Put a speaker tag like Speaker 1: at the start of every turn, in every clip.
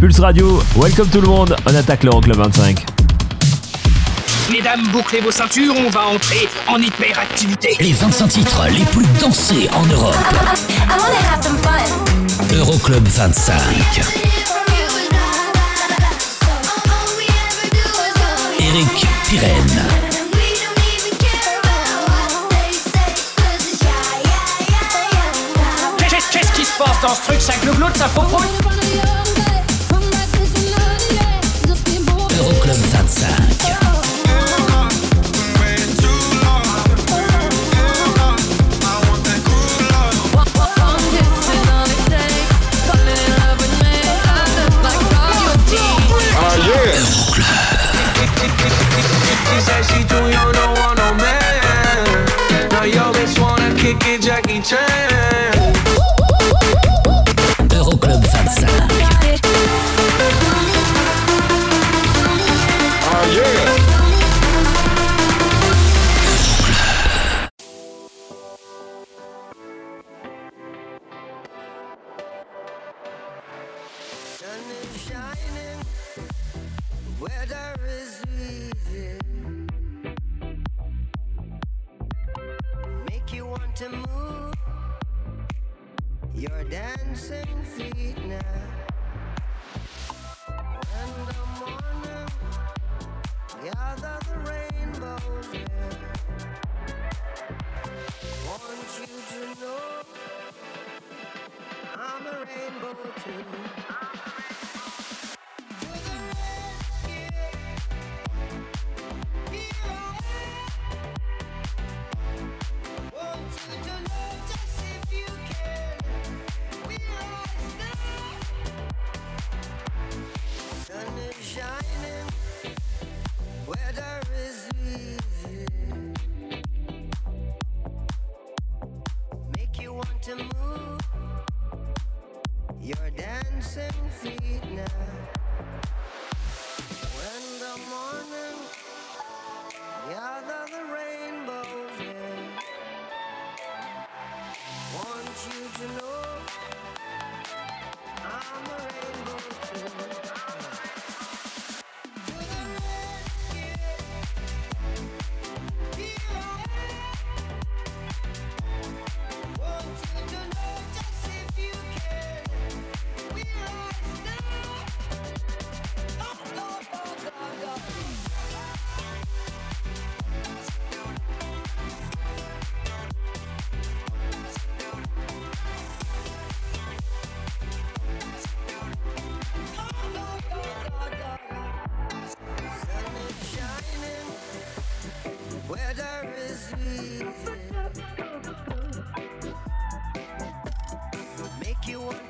Speaker 1: Pulse Radio, welcome tout le monde, on attaque l'Euroclub 25.
Speaker 2: Mesdames, bouclez vos ceintures, on va entrer en hyperactivité.
Speaker 3: Les 25 titres les plus dansés en Europe. Euroclub 25. Eric Pirenne.
Speaker 2: Qu'est-ce qui se passe dans ce truc Ça glougloute, ça faux
Speaker 3: Euroclub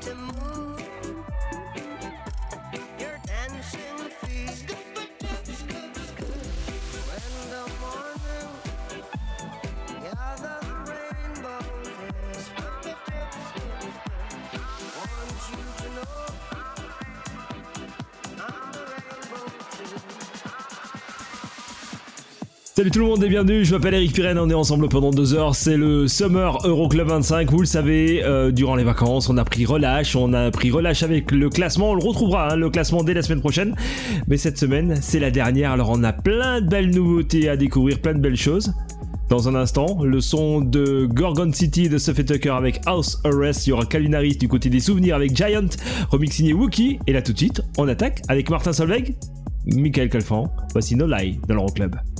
Speaker 4: to move
Speaker 1: Salut tout le monde et bienvenue, je m'appelle Eric Pirenne, on est ensemble pendant deux heures, c'est le Summer Euroclub 25, vous le savez, euh, durant les vacances on a pris relâche, on a pris relâche avec le classement, on le retrouvera, hein, le classement dès la semaine prochaine, mais cette semaine c'est la dernière, alors on a plein de belles nouveautés à découvrir, plein de belles choses. Dans un instant, le son de Gorgon City de Sophie Tucker avec House Arrest, il y aura Calinaris du côté des souvenirs avec Giant, remix signé Wookie, et là tout de suite, on attaque avec Martin Solveig, Michael Calfan, voici No Lie dans l'Euroclub.
Speaker 5: You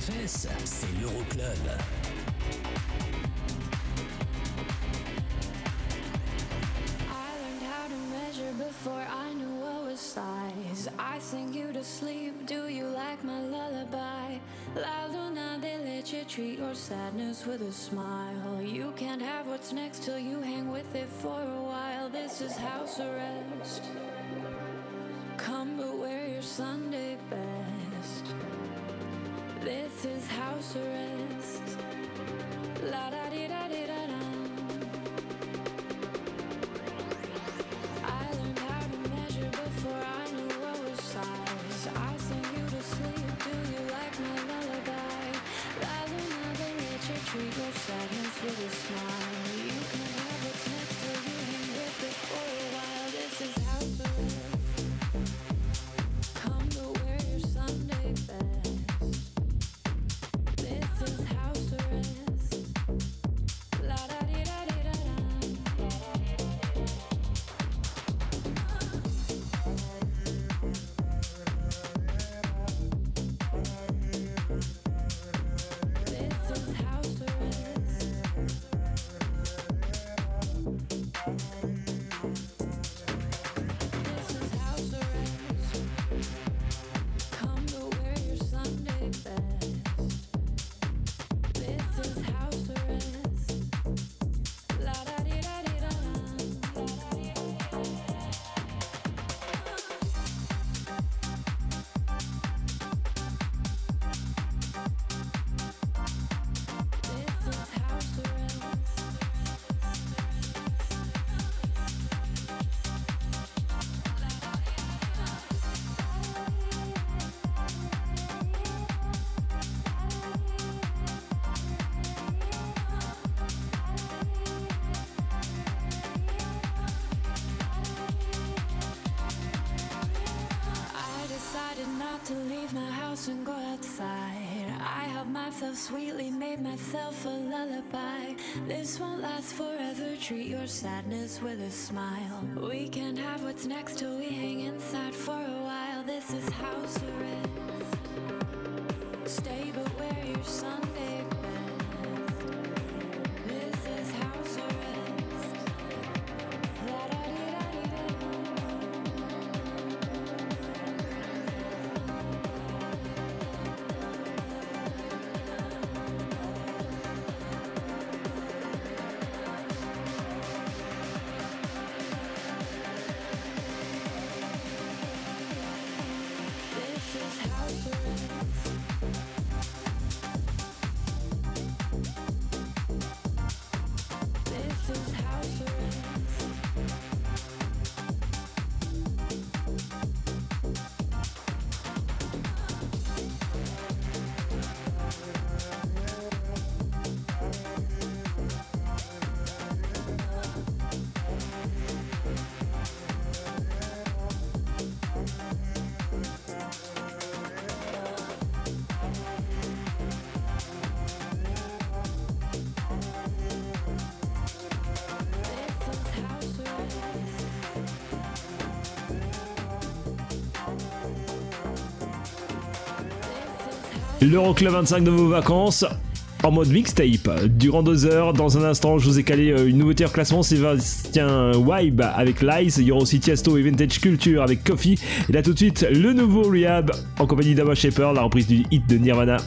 Speaker 6: vitesse, c'est l'Euroclub.
Speaker 7: I learned how to measure before I knew what was size. I sing you to sleep. Do you like my lullaby? La luna de leche, treat your sadness with a smile. You can't have what's next till you hang with it for a while. This is house arrest. Come but wear your Sunday surrender. And go outside. I helped myself sweetly, made myself a lullaby. This won't last forever. Treat your sadness with a smile. We can have what's next till we hang inside for
Speaker 1: L'Euroclub 25 de vos vacances en mode mixtape. Durant deux heures, dans un instant, je vous ai calé euh, une nouveauté en classement Sébastien Wibe avec Lies. Il y aura aussi Tiesto et Vintage Culture avec Coffee. Et là tout de suite, le nouveau Rehab en compagnie d'Ava Shaper, la reprise du hit de Nirvana.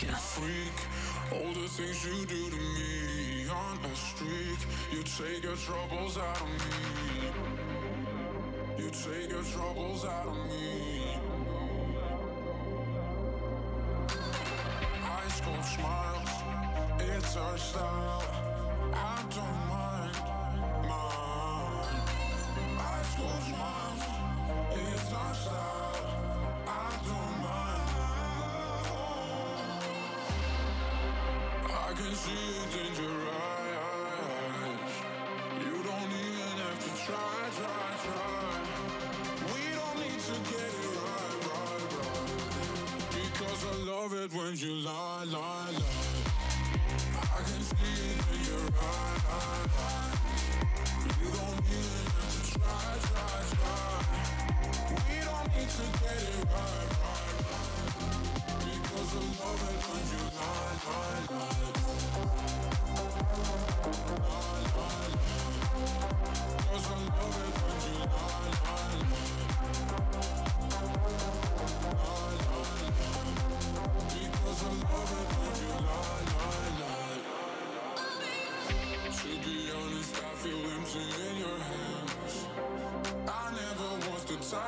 Speaker 8: 25.
Speaker 9: freak. All the things you do to me on a streak. You take your troubles out of me. You take your troubles out of me. High school smiles, it's our style. I can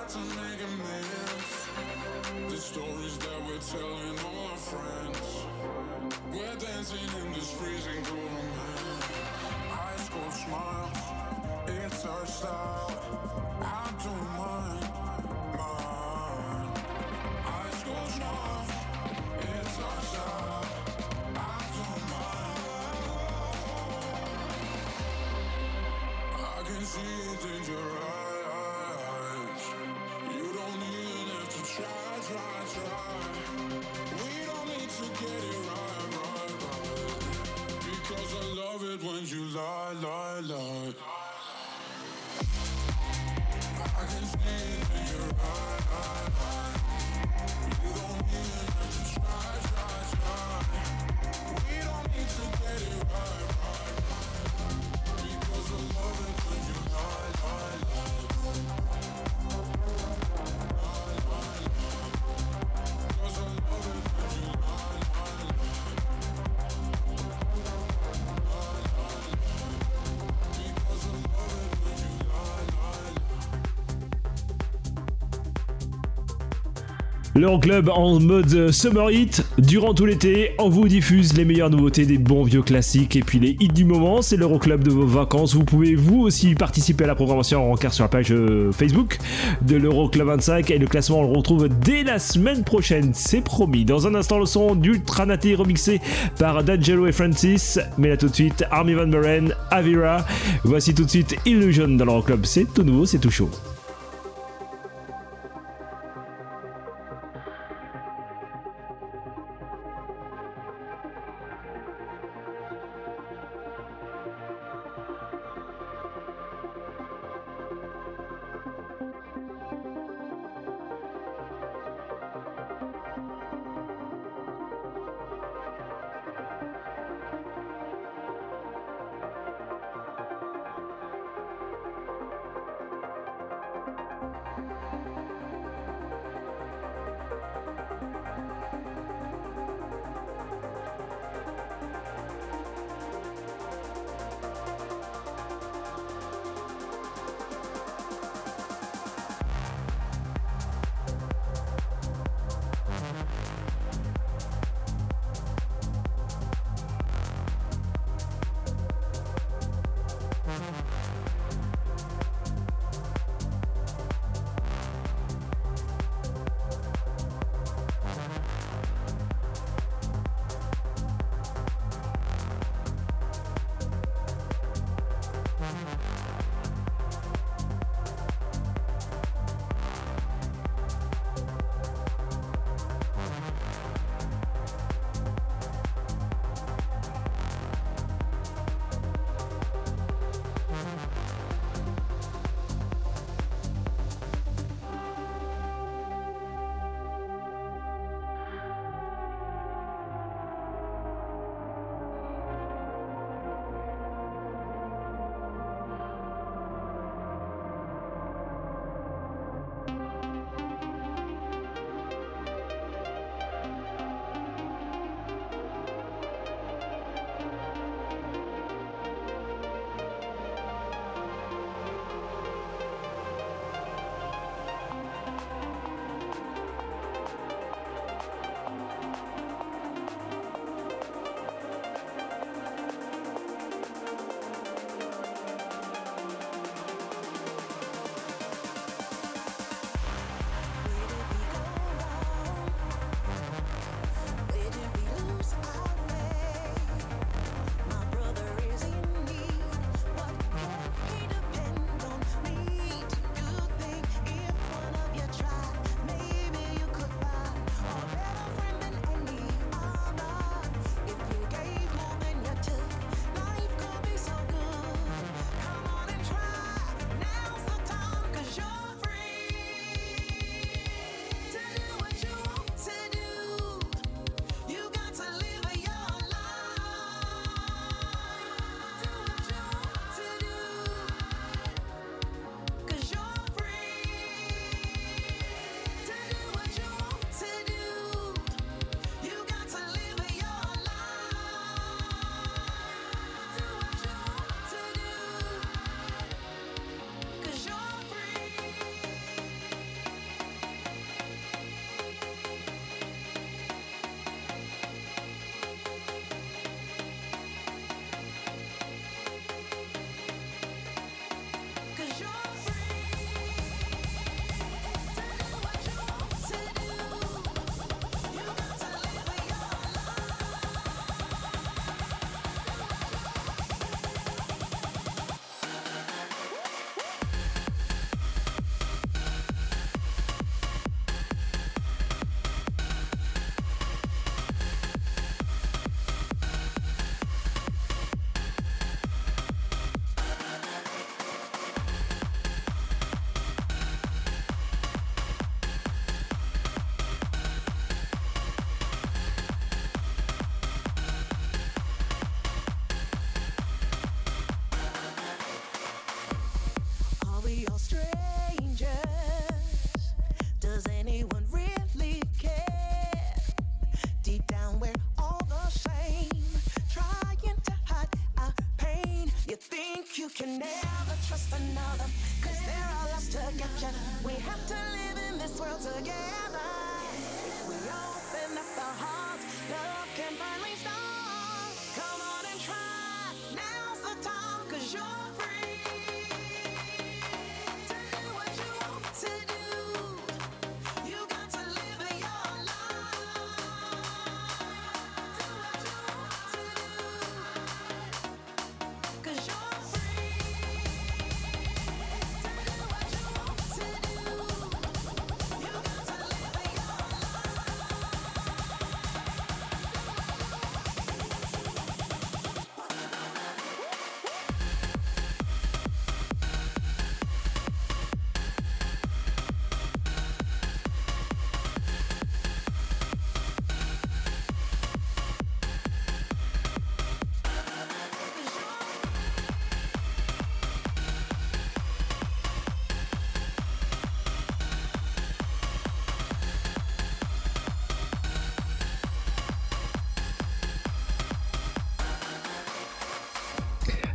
Speaker 9: to make amends. The stories that we're telling all our friends. We're dancing in this freezing cold man. High school smiles, it's our style. I don't mind, mind. High school smiles, it's our style. I don't mind. I can see it in your eyes. alone.
Speaker 1: L'Euroclub en mode Summer Hit. Durant tout l'été, on vous diffuse les meilleures nouveautés des bons vieux classiques et puis les hits du moment. C'est l'Euroclub de vos vacances. Vous pouvez vous aussi participer à la programmation en rencard sur la page euh, Facebook de l'Euroclub 25 et le classement on le retrouve dès la semaine prochaine. C'est promis. Dans un instant, le son d'Ultra Naté remixé par D'Angelo et Francis. Mais là tout de suite, Army Van Buren, Avira. Voici tout de suite Illusion dans l'Euroclub. C'est tout nouveau, c'est tout chaud.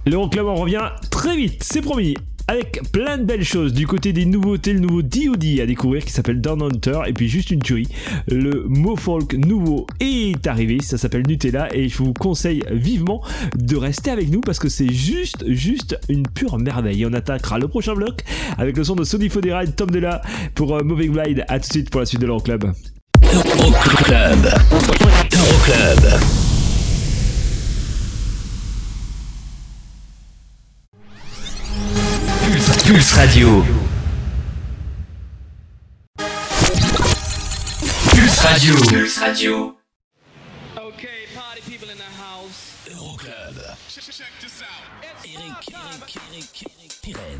Speaker 1: L'Euroclub, en revient très vite, c'est promis avec plein de belles choses du côté des nouveautés, le nouveau DOD à découvrir qui s'appelle Down Hunter et puis juste une tuerie, le Mofolk nouveau est arrivé, ça s'appelle Nutella et je vous conseille vivement de rester avec nous parce que c'est juste juste une pure merveille. On attaquera le prochain bloc avec le son de Sony Fodera et Tom Della pour euh, Moving Blade. À tout de suite pour la suite de l'Euroclub.
Speaker 8: Euroclub. Euroclub. Pulse Radio. Pulse Radio. Pulse Radio.
Speaker 2: Okay, party people in the house.
Speaker 8: Euroclub.
Speaker 10: Check, check this out.
Speaker 11: Eric, Eric, Eric, Eric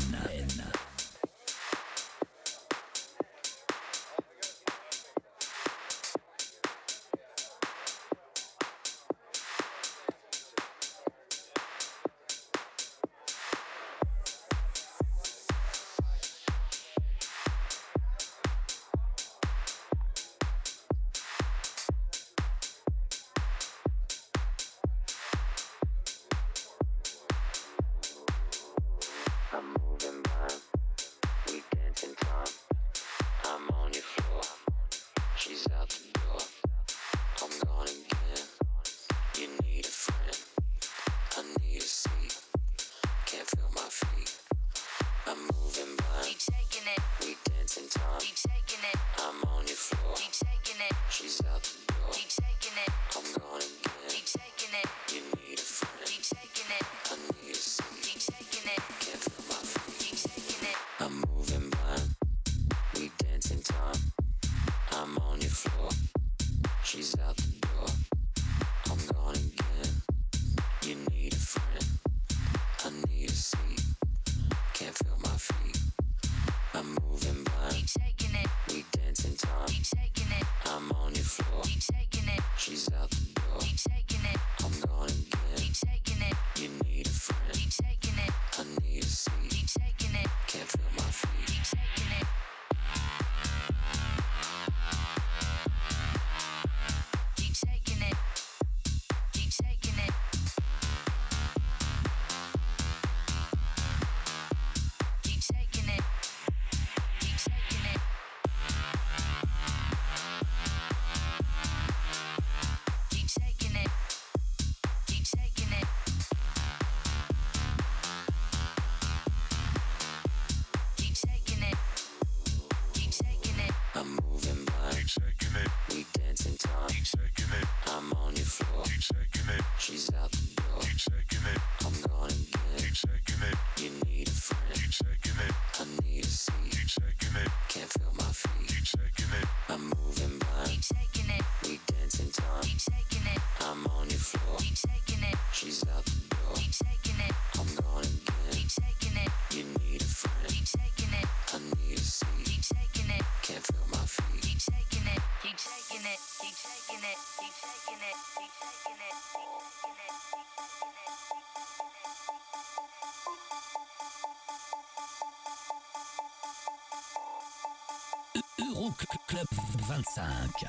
Speaker 8: Euroclub 25.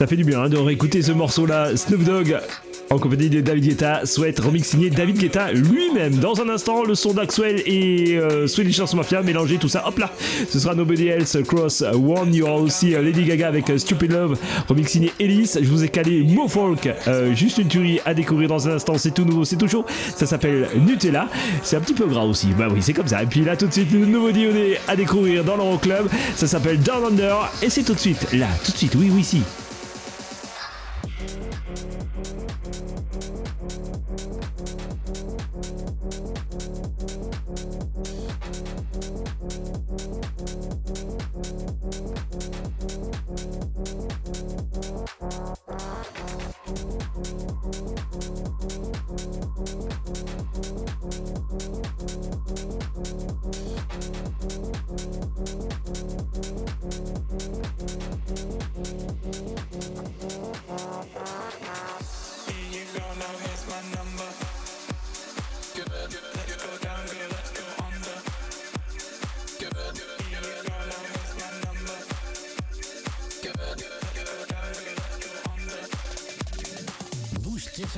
Speaker 1: Ça fait du bien hein, de réécouter ce morceau-là. Snoop Dogg en compagnie de David Guetta souhaite remix signé David Guetta lui-même. Dans un instant, le son d'Axwell et euh, Swedish Mafia mélangé tout ça. Hop là, ce sera Nobody Else Cross One. Il y aura aussi Lady Gaga avec euh, Stupid Love, remix signé Ellis. Je vous ai calé Mo Folk, euh, juste une tuerie à découvrir dans un instant. C'est tout nouveau, c'est tout chaud. Ça s'appelle Nutella. C'est un petit peu gras aussi. Bah oui, c'est comme ça. Et puis là, tout de suite, le nouveau Dionné à découvrir dans l'Euroclub. Ça s'appelle Down Under et c'est tout de suite là, tout de suite. Oui, oui, si.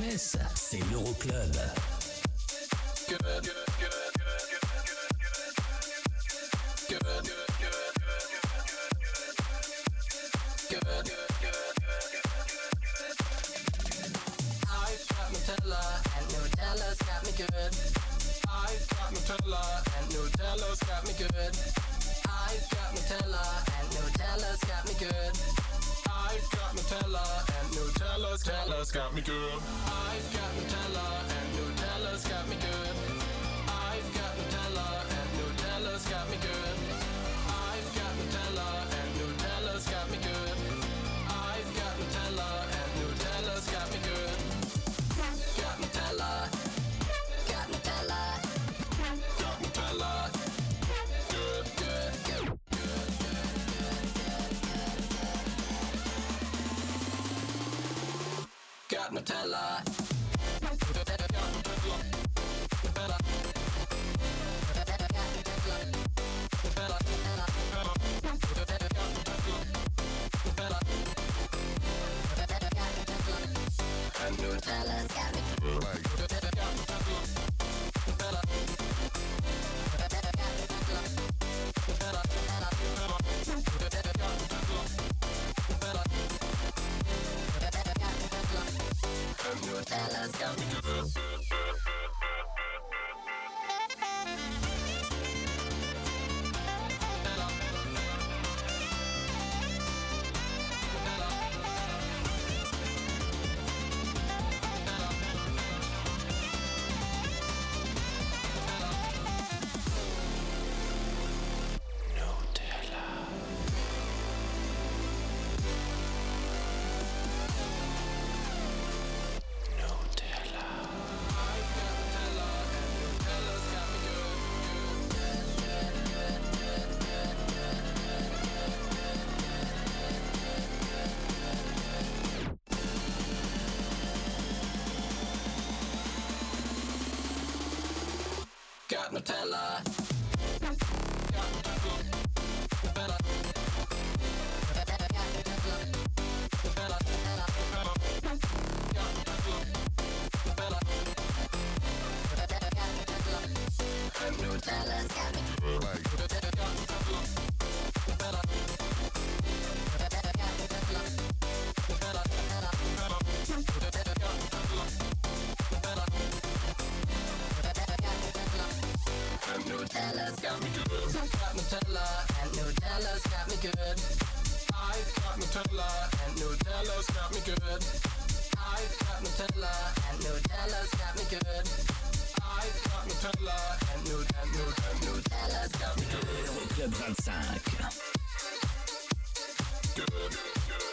Speaker 12: C'est l'Euroclub.
Speaker 13: Nutella. Nutella and Nutella's got me good. I've got Nutella and Nutella's got me good. I've got Nutella and
Speaker 12: Nut and Nutella's got me good.
Speaker 6: Club 25.
Speaker 14: Good. good.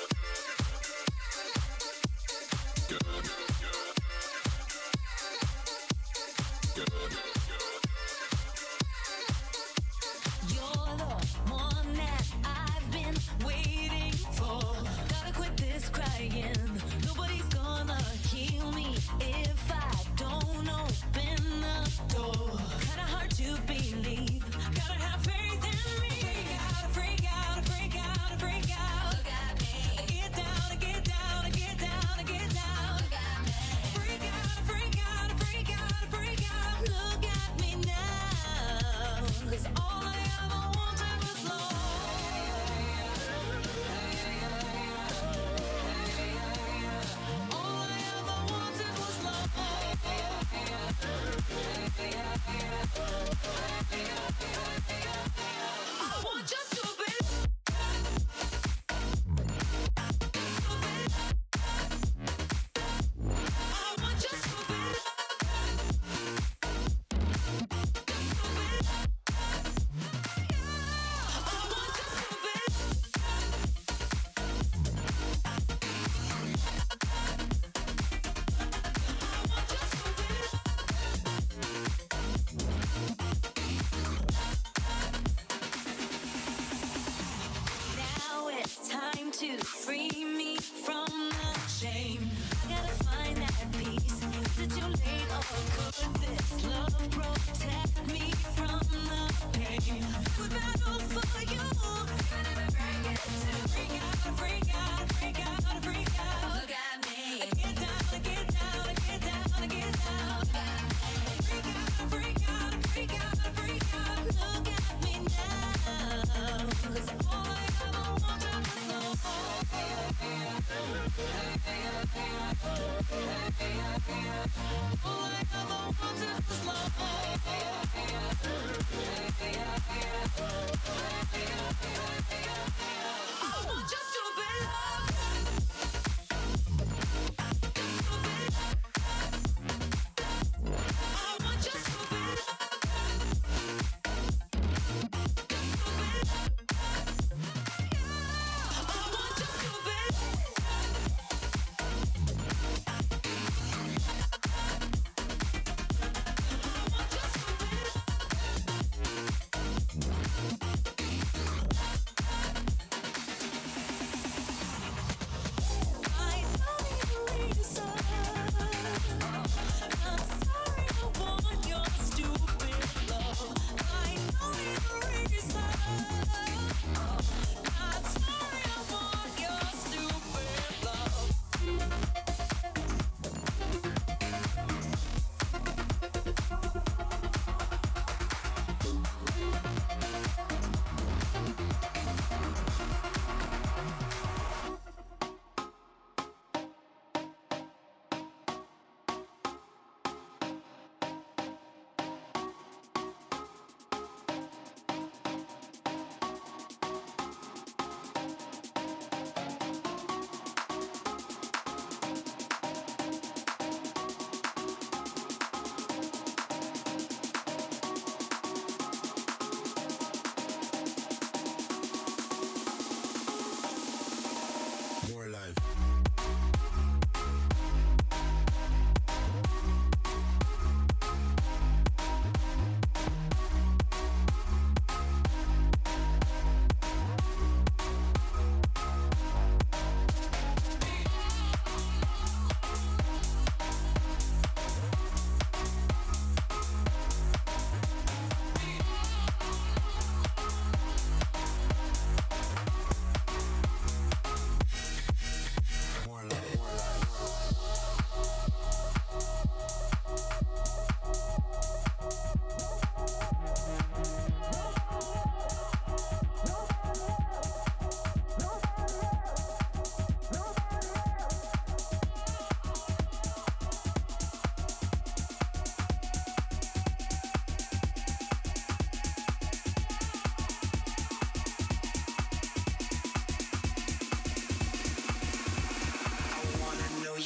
Speaker 14: to believe.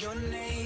Speaker 15: your name.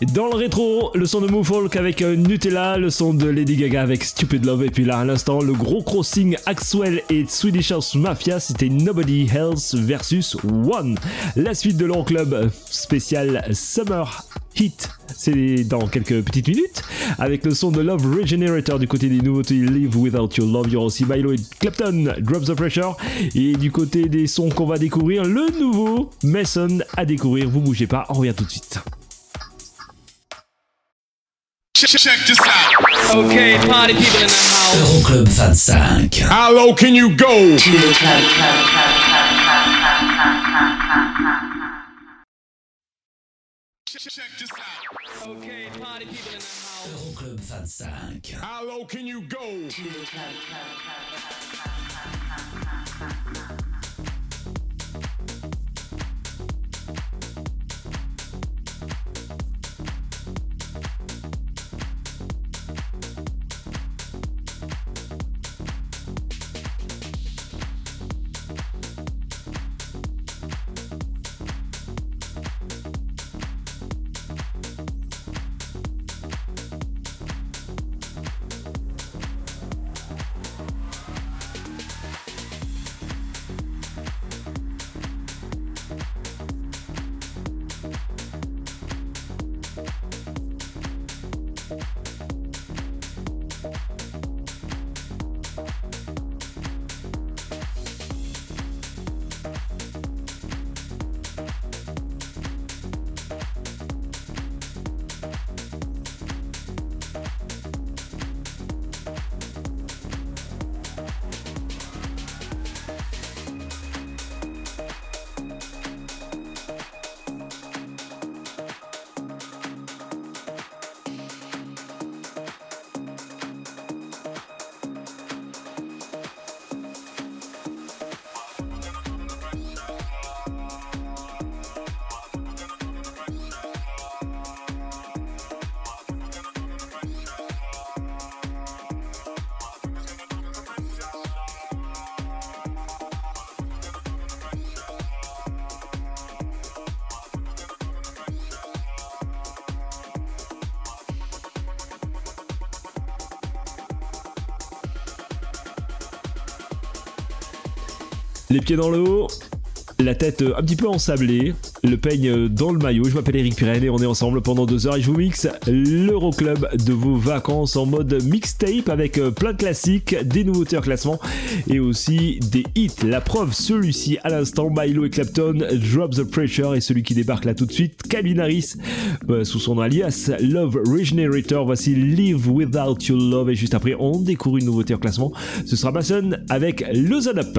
Speaker 1: Dans le rétro, le son de Move Folk avec euh, Nutella, le son de Lady Gaga avec Stupid Love, et puis là à l'instant, le gros crossing Axwell et Swedish House Mafia, c'était Nobody Else versus One. La suite de l'Euroclub spécial Summer Heat, c'est dans quelques petites minutes, avec le son de Love Regenerator du côté des nouveautés Live Without Your Love, il y aura aussi Milo et Clapton, Drop the Pressure, et du côté des sons qu'on va découvrir, le nouveau Mason à découvrir, vous bougez pas, on revient tout de suite.
Speaker 9: Check check this out.
Speaker 16: Okay, party people in the house.
Speaker 8: Euroclub 25.
Speaker 9: How low can you go? Check this out.
Speaker 16: Okay, party people in the house.
Speaker 8: Euroclub 25.
Speaker 9: How low can you go?
Speaker 1: Les pieds dans le haut. la tête euh, un petit peu ensablée, le peigne euh, dans le maillot. Je m'appelle Eric Pirenne et on est ensemble pendant deux heures et je vous mixe l'Euroclub de vos vacances en mode mixtape avec euh, plein de classiques, des nouveautés en classement et aussi des hits. La preuve, celui-ci à l'instant, Milo et Clapton, Drop the Pressure et celui qui débarque là tout de suite, Calvin Harris, sous son alias Love Regenerator. Voici Live Without Your Love et juste après on découvre une nouveauté en classement. Ce sera Mason avec Loosen Up.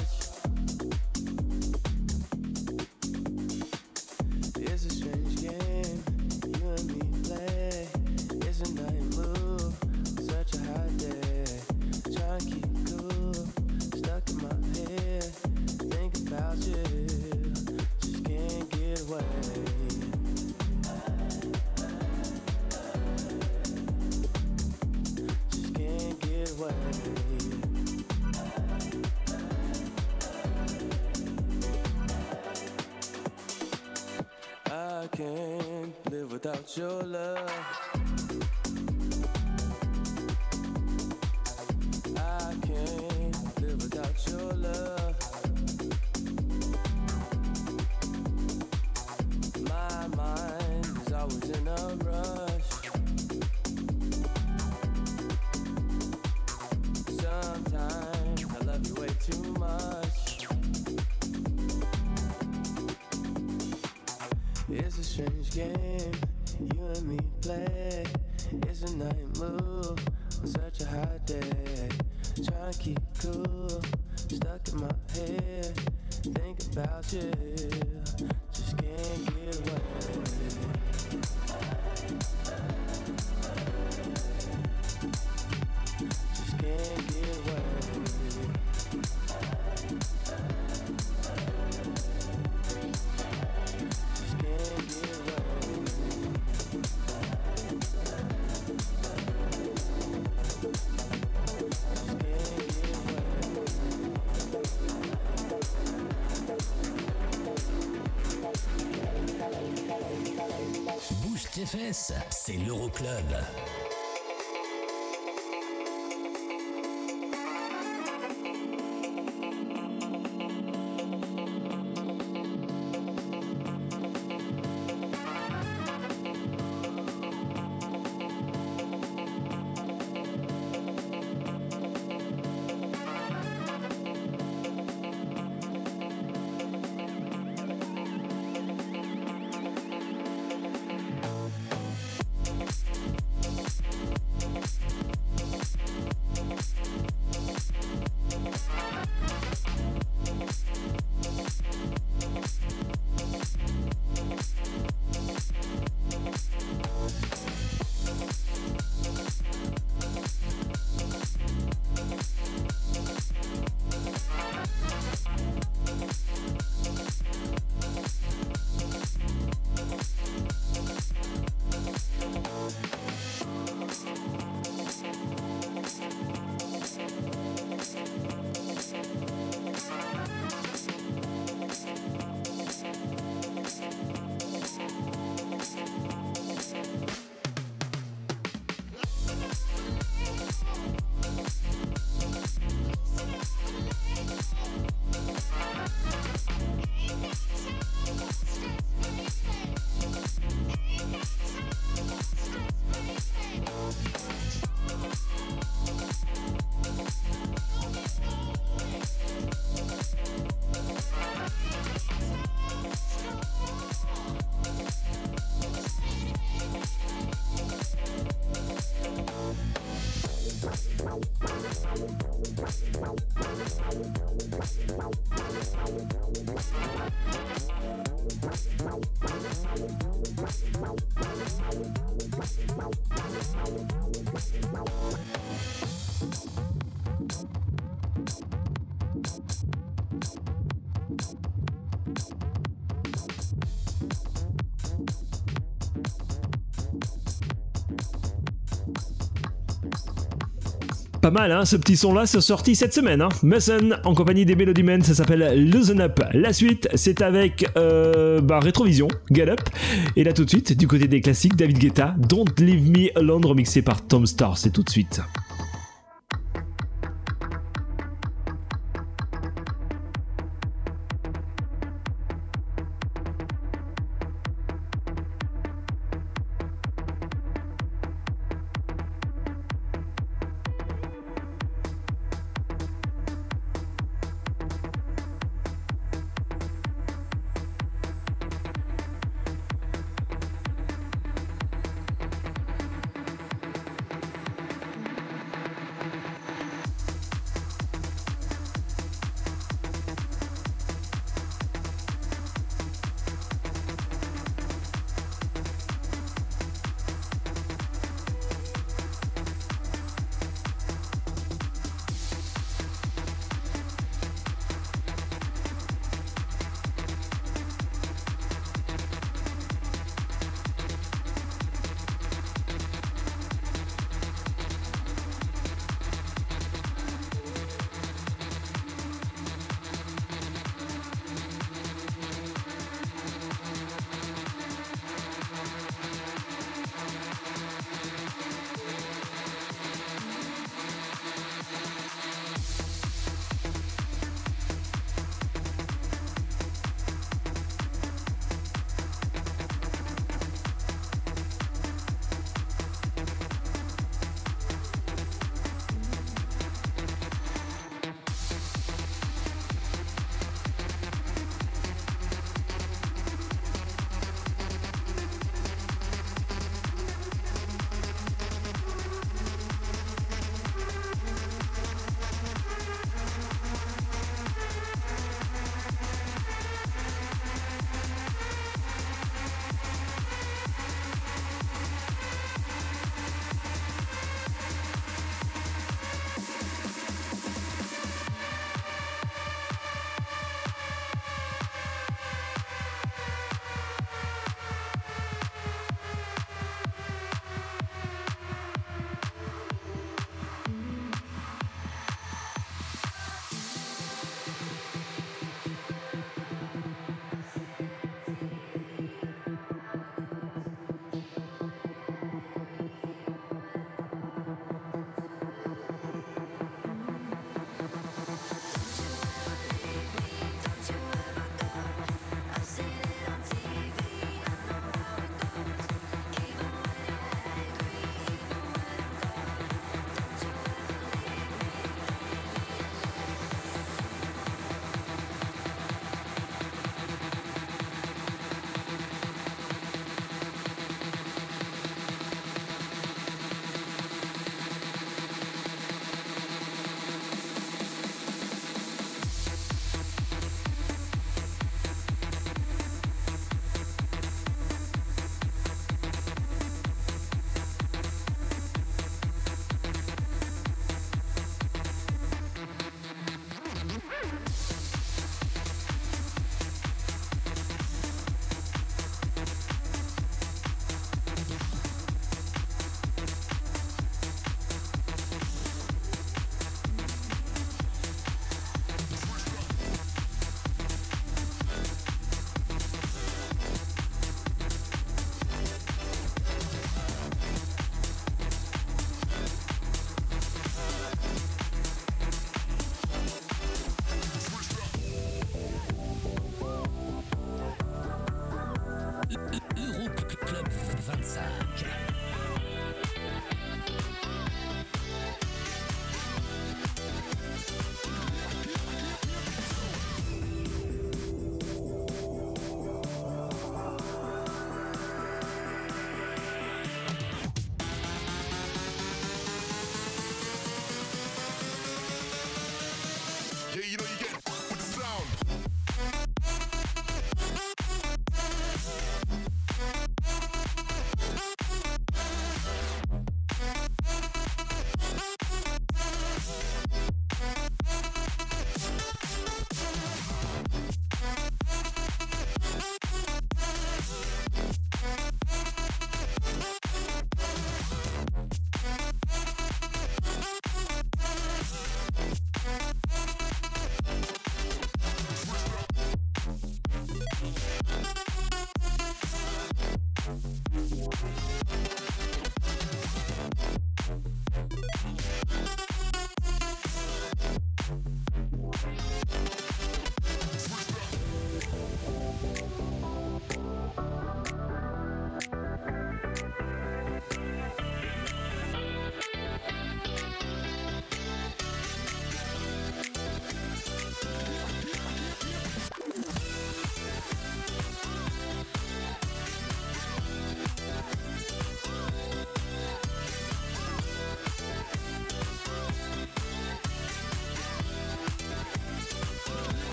Speaker 17: Can't live without your love.
Speaker 8: C'est l'Euroclub.
Speaker 1: Pas mal, hein, ce petit son-là, c'est sorti cette semaine. Hein. Mason, en compagnie des Melody Men, ça s'appelle Loosen Up. La suite, c'est avec euh, bah, Rétrovision, Get Up. Et là, tout de suite, du côté des classiques, David Guetta, Don't Leave Me Alone, remixé par Tom Starr. C'est tout de suite.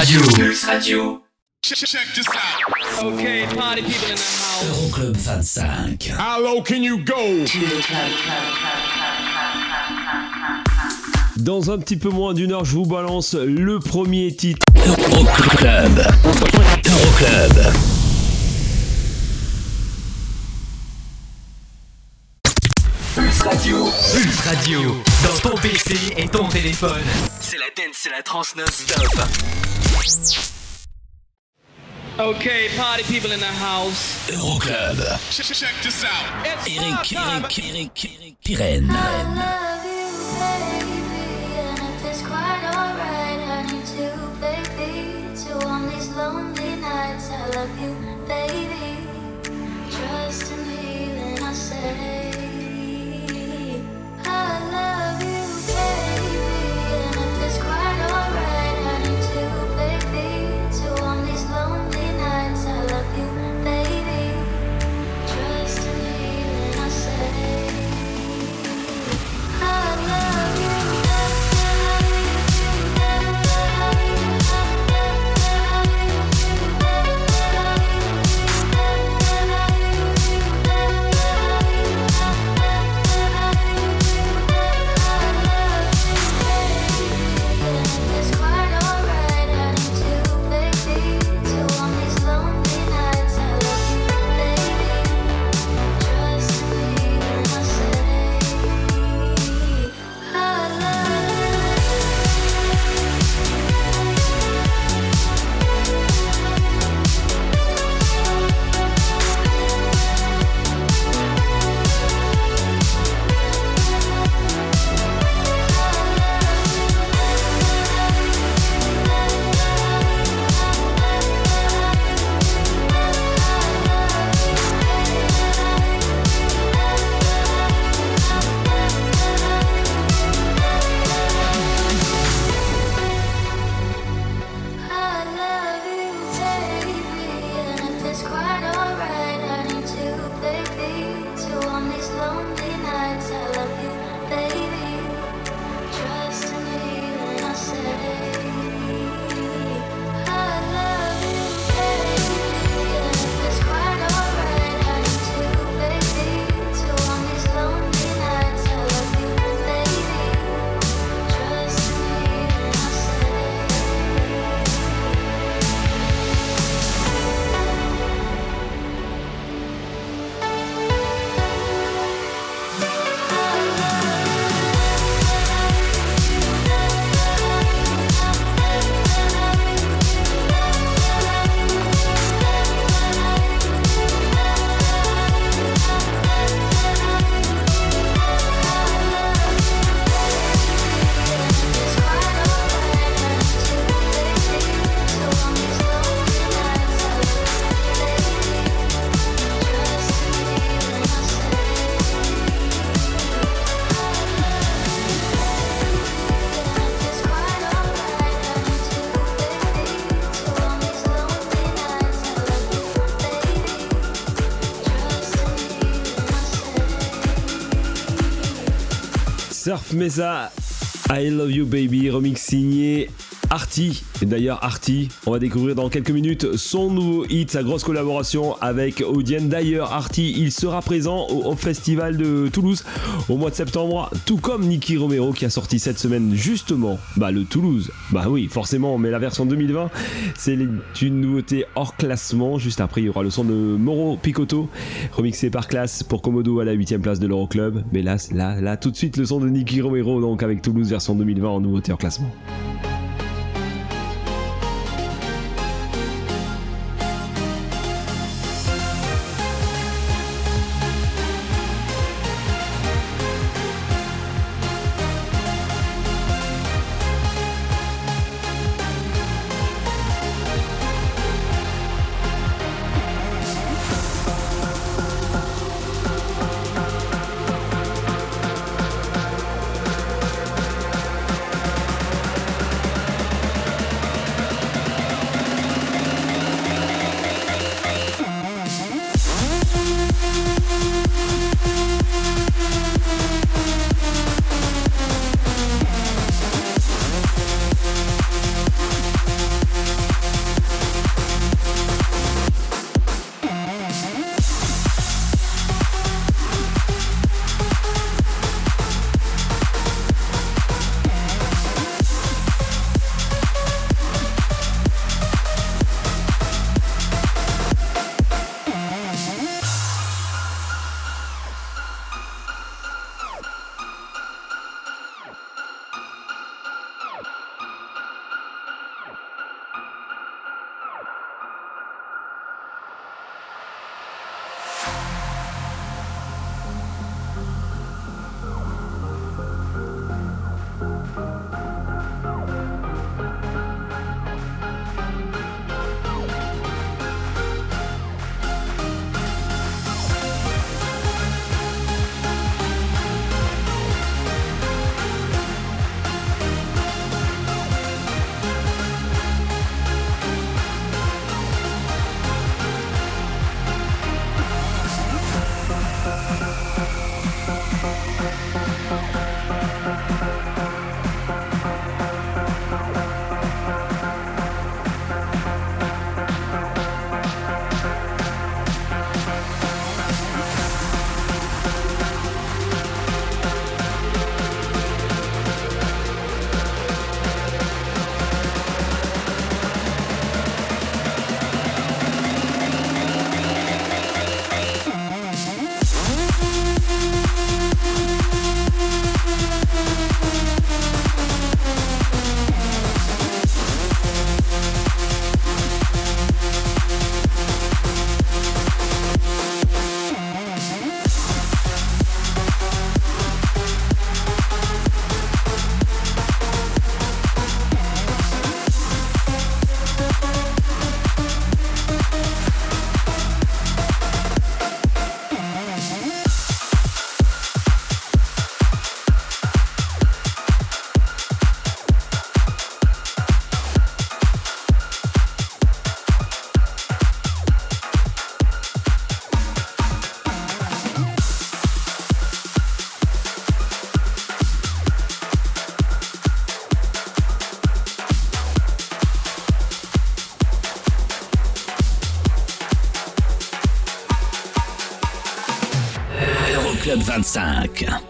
Speaker 8: Radio.
Speaker 18: Pulse Radio.
Speaker 16: Okay, party people in the house.
Speaker 8: Euroclub 25.
Speaker 9: How low can you go?
Speaker 1: Dans un petit peu moins d'une heure, je vous balance le premier titre.
Speaker 8: Euroclub. Euroclub.
Speaker 18: Pulse Radio.
Speaker 8: Pulse Radio. Dans ton PC et ton téléphone. C'est la dance, c'est la trans non-stop.
Speaker 16: Okay, party people in the house.
Speaker 8: Euroclub.
Speaker 9: Check, check this out.
Speaker 8: Eric, Eric, Eric, Eric, Pirenne.
Speaker 1: Mesa, I Love You Baby, remix signé Arty. Et d'ailleurs, Arty, on va découvrir dans quelques minutes son nouveau hit, sa grosse collaboration avec Audien. D'ailleurs, Arty, il sera présent au Hop Festival de Toulouse au mois de septembre, tout comme Nicky Romero qui a sorti cette semaine justement bah, le Toulouse. Bah oui, forcément, mais la version 2020, c'est une nouveauté hors classement. Juste après, il y aura le son de Moro Picotto, remixé par classe pour Komodo à la 8ème place de l'Euroclub. Mais là, là, là, tout de suite, le son de Nicky Romero, donc avec Toulouse version 2020 en nouveauté hors classement.
Speaker 7: 25.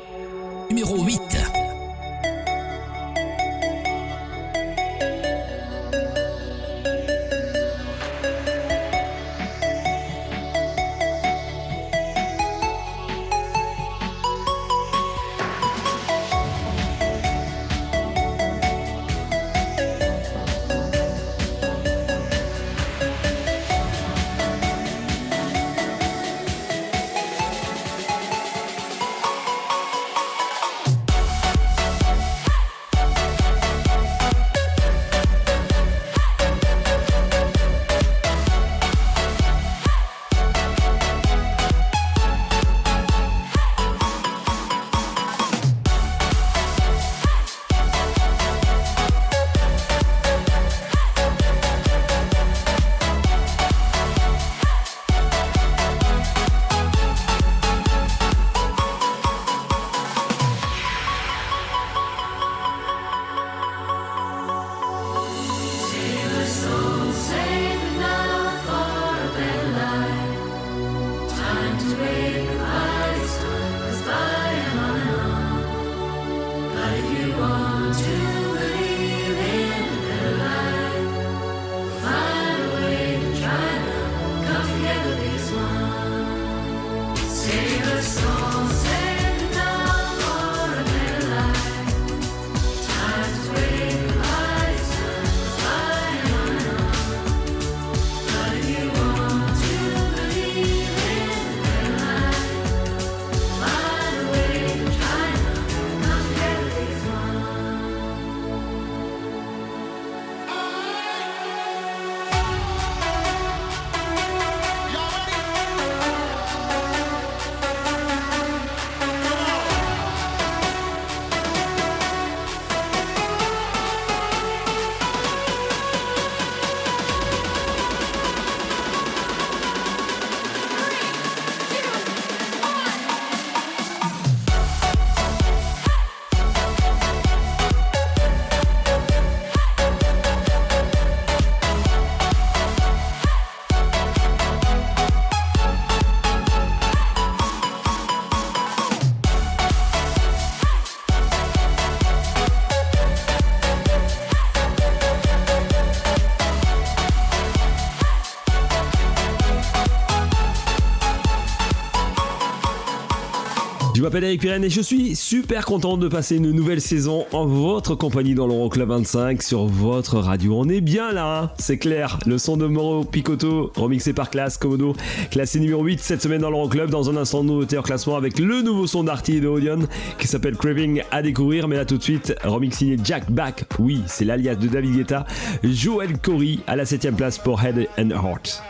Speaker 1: M'appelle Eric Pirenne et je suis super content de passer une nouvelle saison en votre compagnie dans l'Euroclub 25 sur votre radio. On est bien là, hein c'est clair. Le son de Moro Picotto, remixé par Classe Komodo, classé numéro 8 cette semaine dans l'Euroclub. Dans un instant, nouveauté en classement avec le nouveau son d'Arty et de Odeon qui s'appelle Craving à découvrir. Mais là tout de suite, remix signé Jack Back. Oui, c'est l'alias de David Guetta. Joel Corey à la 7ème place pour Head and Heart.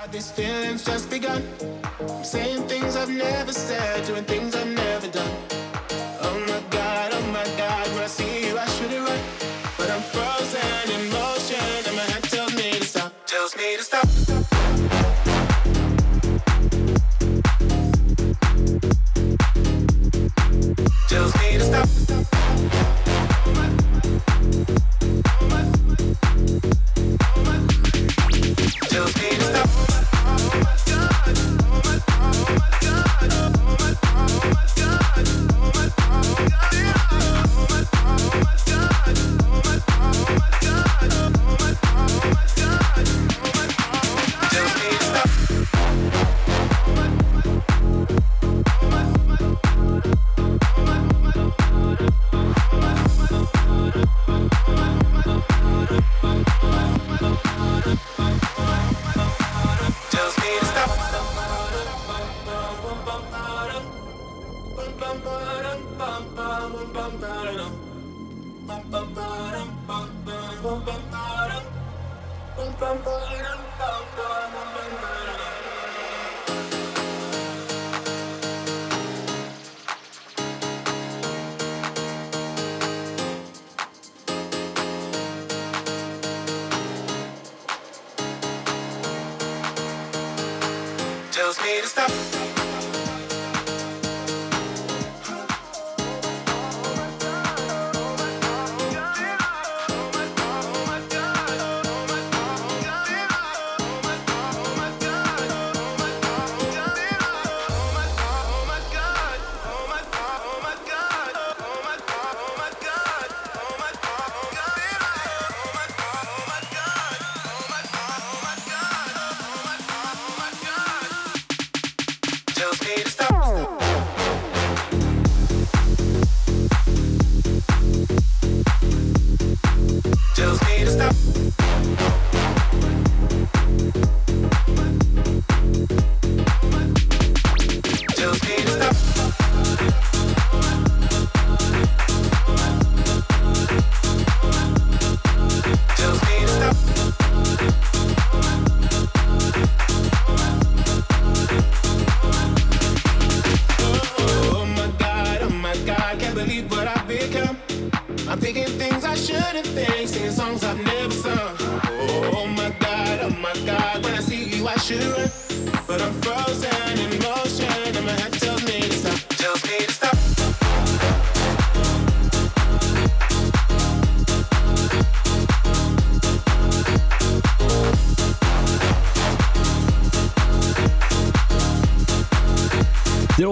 Speaker 19: Tells me to stop.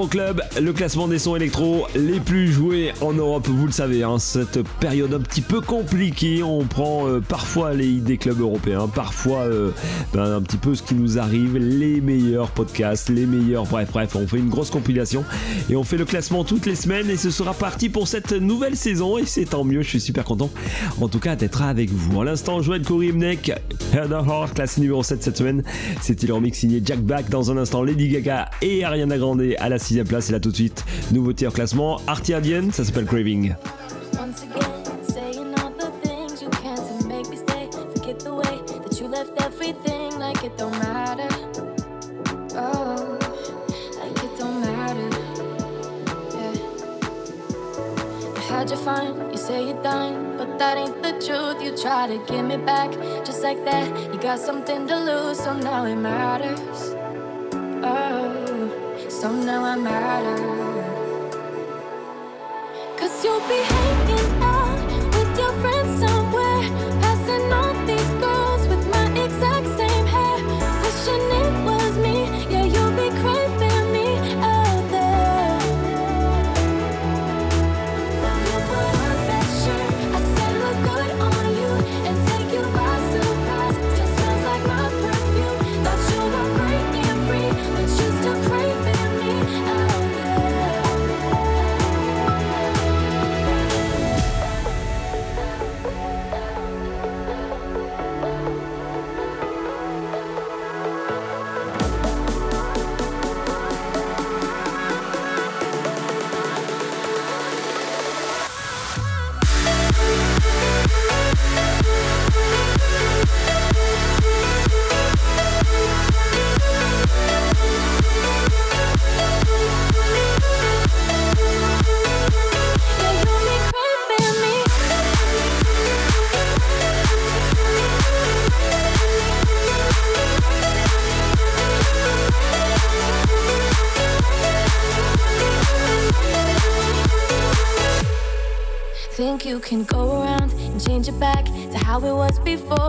Speaker 1: Club, le classement des sons électro les plus joués en Europe, vous le savez, hein, cette période un petit peu compliquée, on prend euh, parfois les des clubs européens, parfois euh, ben, un petit peu ce qui nous arrive, les meilleurs podcasts, les meilleurs, bref, bref, on fait une grosse compilation et on fait le classement toutes les semaines et ce sera parti pour cette nouvelle saison et c'est tant mieux, je suis super content en tout cas d'être avec vous. À l'instant, Joël Cory Of Heart, classe numéro 7 cette semaine, c'était le remix signé Jack Black, dans un instant Lady Gaga et Ariana Grande à la sixième place et là tout de suite, nouveau tir classement, Artie Adienne, ça s'appelle Craving.
Speaker 5: Once again, saying all the things you can to make me stay. Forget the way that you left everything like it don't matter. Oh, like it don't matter. Yeah. You had your fun, you say you're done, but that ain't the truth. You try to get me back, just like that. You got something to lose, so now it matters. Oh, so now I matter.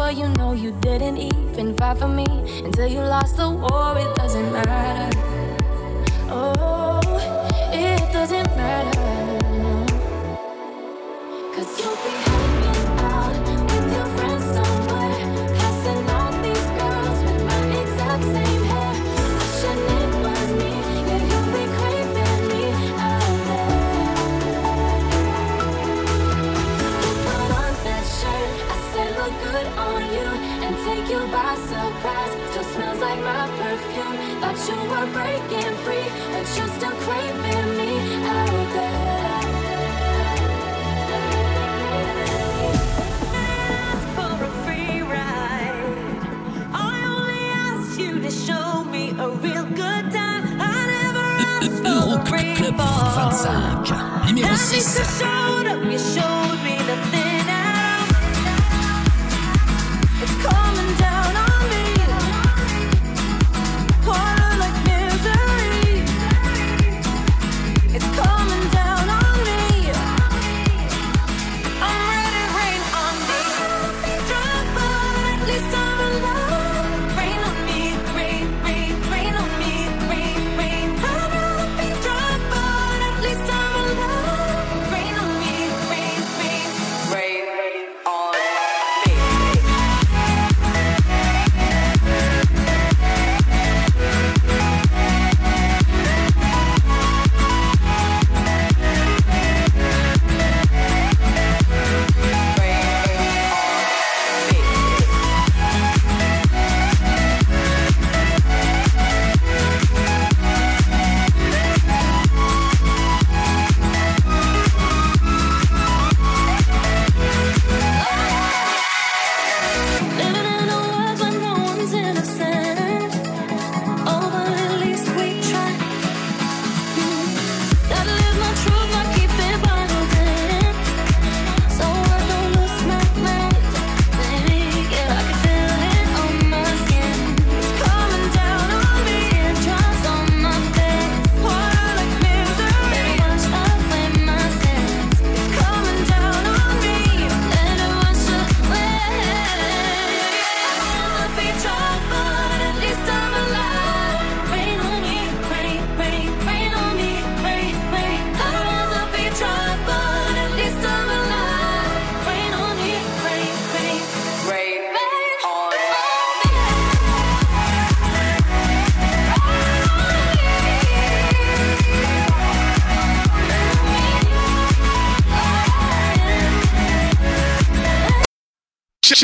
Speaker 5: You know you didn't even fight for me until you lost the war. It doesn't matter.
Speaker 7: 25, numéro
Speaker 6: At least
Speaker 7: 6.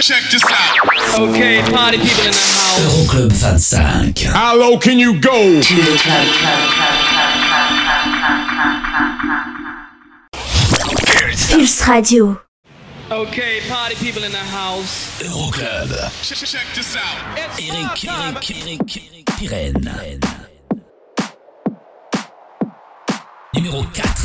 Speaker 20: Check this out.
Speaker 16: Okay, party people in the house.
Speaker 6: Euroclub 25.
Speaker 20: How low can you go?
Speaker 21: Pulse Radio.
Speaker 16: Okay, party people in the house.
Speaker 6: Euroclub.
Speaker 20: Check this out.
Speaker 6: Eric, Eric, Eric, Eric Pirenne. Numéro 4.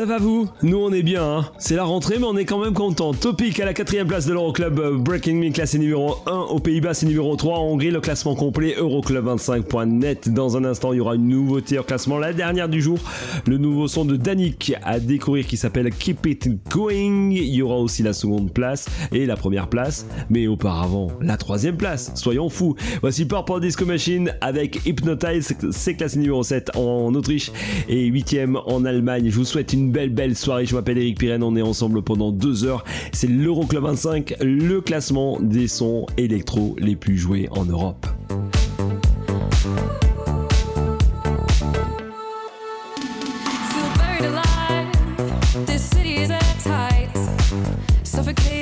Speaker 1: Ça va vous Nous on est bien, hein. C'est la rentrée mais on est quand même content. Topic à la quatrième place de l'Euroclub euh, Breaking Me classé numéro 1 aux Pays-Bas c'est numéro 3 en Hongrie le classement complet Euroclub25.net dans un instant il y aura une nouveauté au classement la dernière du jour le nouveau son de Danik à découvrir qui s'appelle Keep It Going il y aura aussi la seconde place et la première place mais auparavant la troisième place soyons fous voici Purple Disco Machine avec Hypnotize c'est classé numéro 7 en Autriche et 8ème en Allemagne je vous souhaite une belle belle soirée. Je m'appelle Eric Pirenne, on est ensemble pendant deux heures. C'est l'Euroclub 25, le classement des sons électro les plus joués en Europe.
Speaker 5: Suffocating,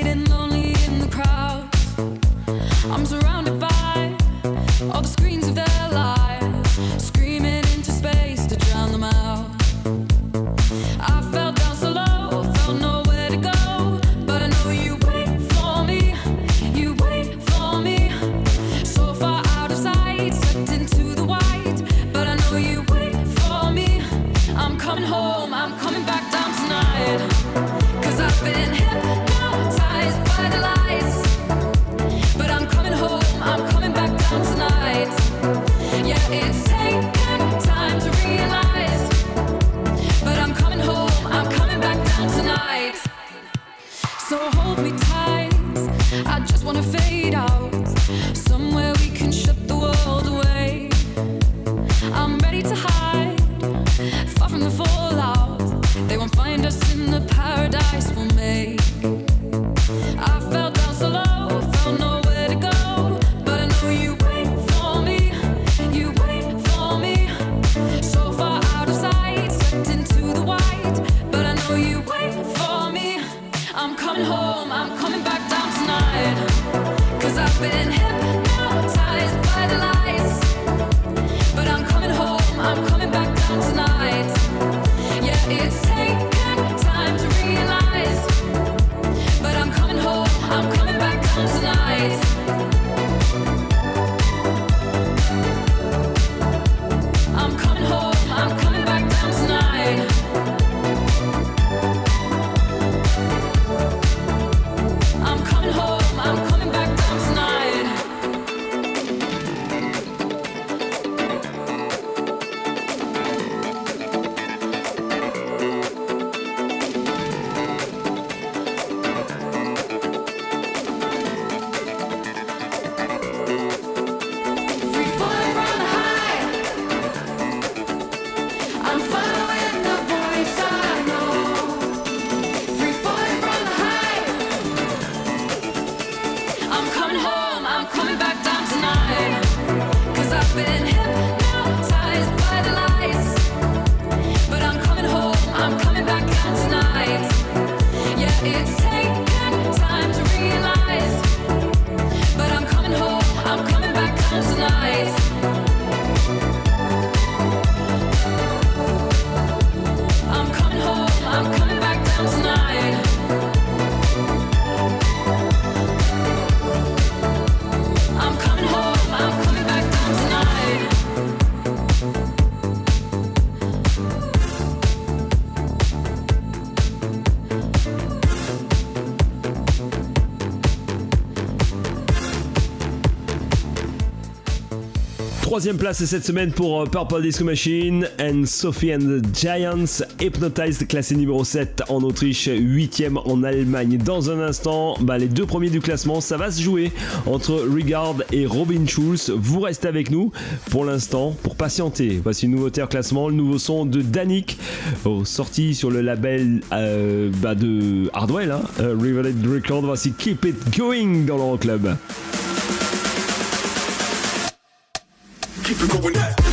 Speaker 1: Troisième place cette semaine pour euh, Purple Disco Machine and Sophie and the Giants. Hypnotized classé numéro 7 en Autriche, 8ème en Allemagne. Dans un instant, bah, les deux premiers du classement, ça va se jouer entre Regard et Robin Schulz. Vous restez avec nous pour l'instant pour patienter. Voici une nouveauté au classement, le nouveau son de Danik, sorti sur le label euh, bah, de Hardwell, hein, euh, Riveted Record. Voici Keep It Going dans l'Euroclub.
Speaker 9: Keep it going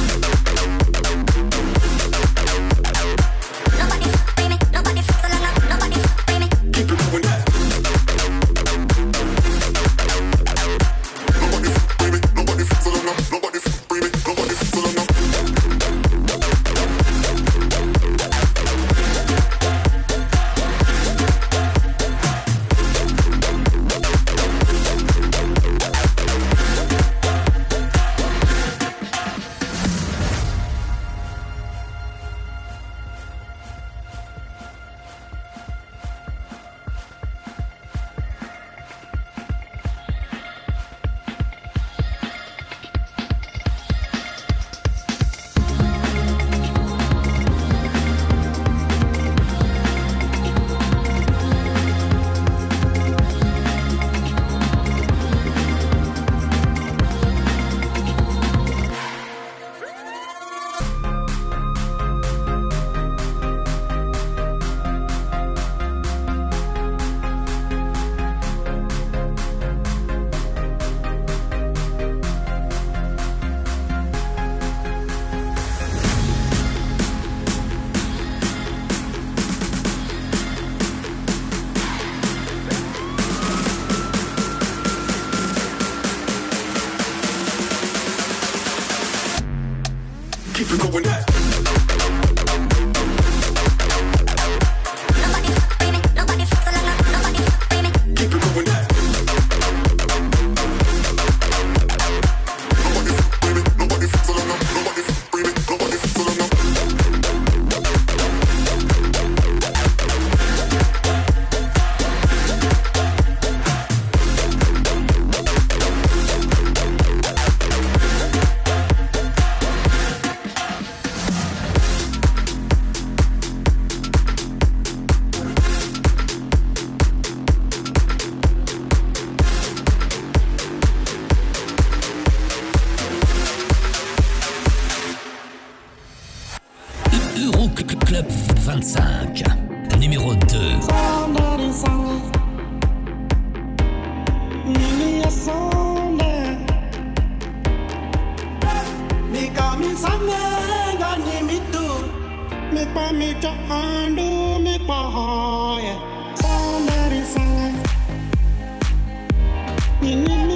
Speaker 22: 你你。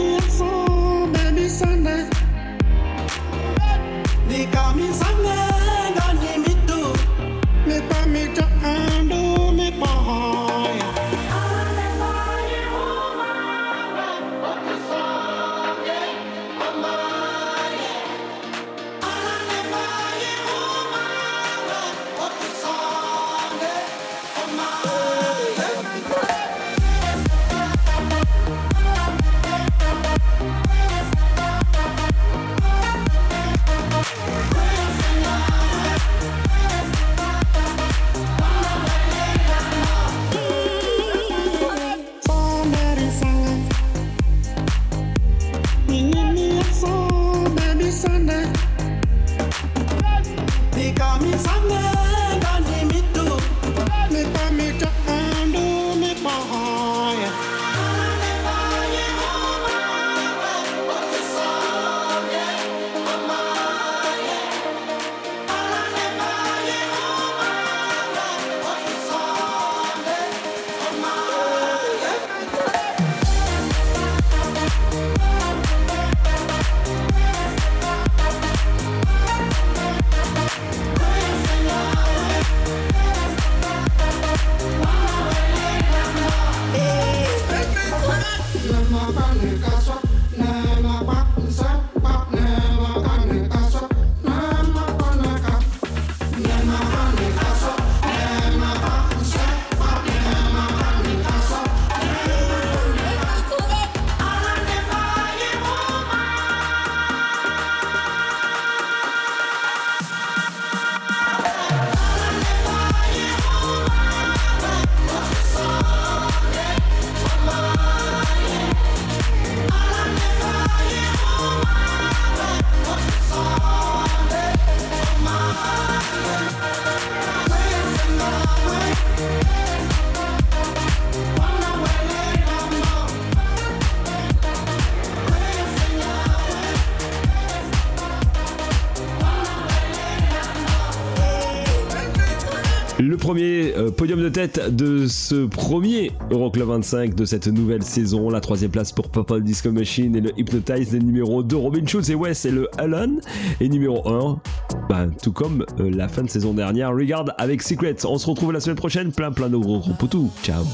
Speaker 22: tête de ce premier Euroclub 25 de cette nouvelle saison. La troisième place pour Purple Disco Machine et le Hypnotize. Les numéros 2, Robin Schulz et Wes et le Alan. Et numéro 1, ben, bah, tout comme euh, la fin de saison dernière, Regarde avec Secrets. On se retrouve la semaine prochaine. Plein, plein de gros gros poutous. Ciao.